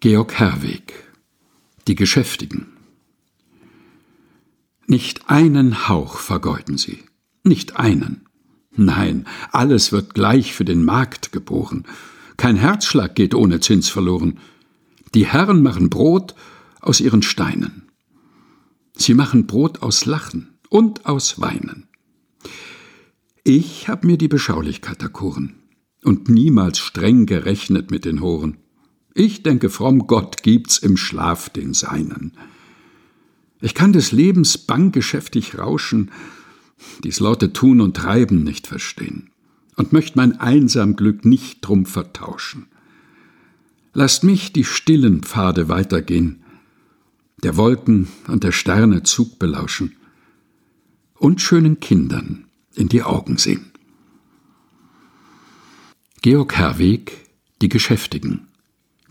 Georg Herweg Die Geschäftigen Nicht einen Hauch vergeuden sie, nicht einen. Nein, alles wird gleich für den Markt geboren. Kein Herzschlag geht ohne Zins verloren. Die Herren machen Brot aus ihren Steinen. Sie machen Brot aus Lachen und aus Weinen. Ich hab mir die Beschaulichkeit erkoren und niemals streng gerechnet mit den Horen. Ich denke fromm, Gott gibt's im Schlaf den Seinen. Ich kann des Lebens bang geschäftig rauschen, dies laute Tun und Treiben nicht verstehen und möcht mein einsam Glück nicht drum vertauschen. Lasst mich die stillen Pfade weitergehen, der Wolken und der Sterne Zug belauschen und schönen Kindern in die Augen sehen. Georg Herweg Die Geschäftigen